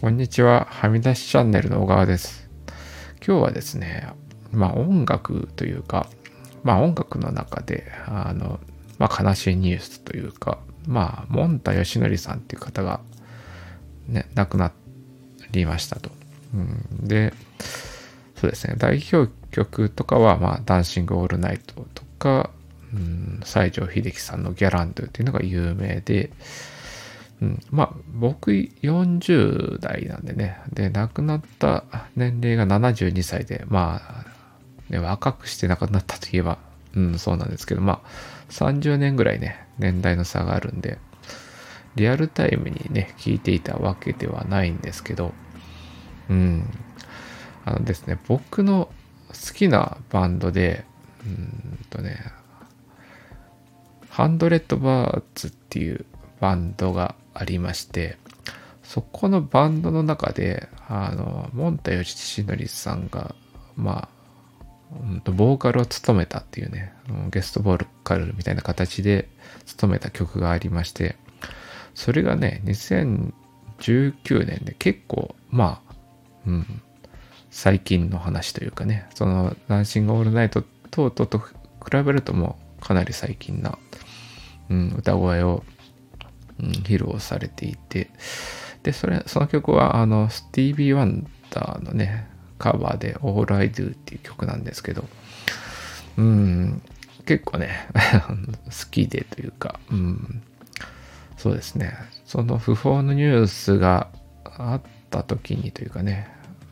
こんにちは。はみ出しチャンネルの小川です。今日はですね、まあ音楽というか、まあ音楽の中で、あの、まあ悲しいニュースというか、まあ、モンタヨシノリさんっていう方が、ね、亡くなりましたと。うん、で、そうですね、代表曲とかは、まあ、ダンシング・オールナイトとか、うん、西城秀樹さんのギャランドゥっていうのが有名で、まあ僕40代なんでね。で亡くなった年齢が72歳でまあ、ね、若くして亡くなったといえばうんそうなんですけどまあ30年ぐらいね年代の差があるんでリアルタイムにね聞いていたわけではないんですけどうん。あのですね僕の好きなバンドでうんとねハンドレッドバーツっていうバンドがありまして、そこのバンドの中で、あの、モンタヨシシノリさんが、まあ、ボーカルを務めたっていうね、ゲストボーカルみたいな形で務めた曲がありまして、それがね、2019年で結構、まあ、うん、最近の話というかね、その、ダンシングオールナイト等々と比べるともうかなり最近な、うん、歌声をうん、披露されていて、で、それ、その曲は、あの、スティービー・ワンダーのね、カバーで All I Do っていう曲なんですけど、うん、結構ね、好きでというか、うん、そうですね、その不法のニュースがあった時にというかね、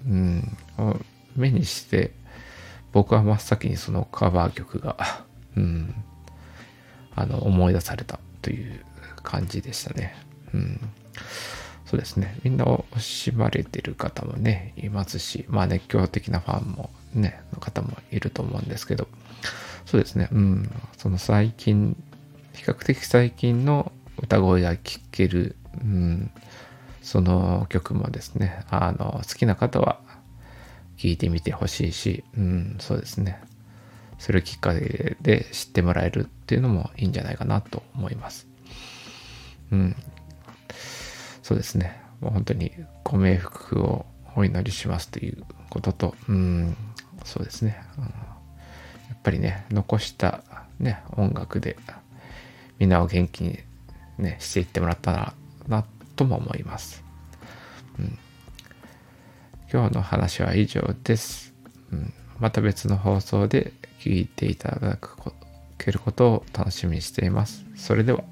うん、目にして、僕は真っ先にそのカバー曲が、うん、あの、思い出されたという感じでしたね。うん。そうですね。みんな惜しまれてる方もね、いますし、まあ熱狂的なファンもね、の方もいると思うんですけど、そうですね。うん。その最近、比較的最近の歌声が聴ける、うん、その曲もですね、あの、好きな方は聴いてみてほしいし、うん、そうですね。それをきっかけで知ってもらえるっていうのもいいんじゃないかなと思います。うん。そうですね。もう本当にご冥福をお祈りしますということと、うん、そうですね。うん、やっぱりね、残したね、音楽でみんなを元気にね、していってもらったらな、とも思います。うん、今日の話は以上です。うん、また別の放送で聞いていただくけることを楽しみにしています。それでは。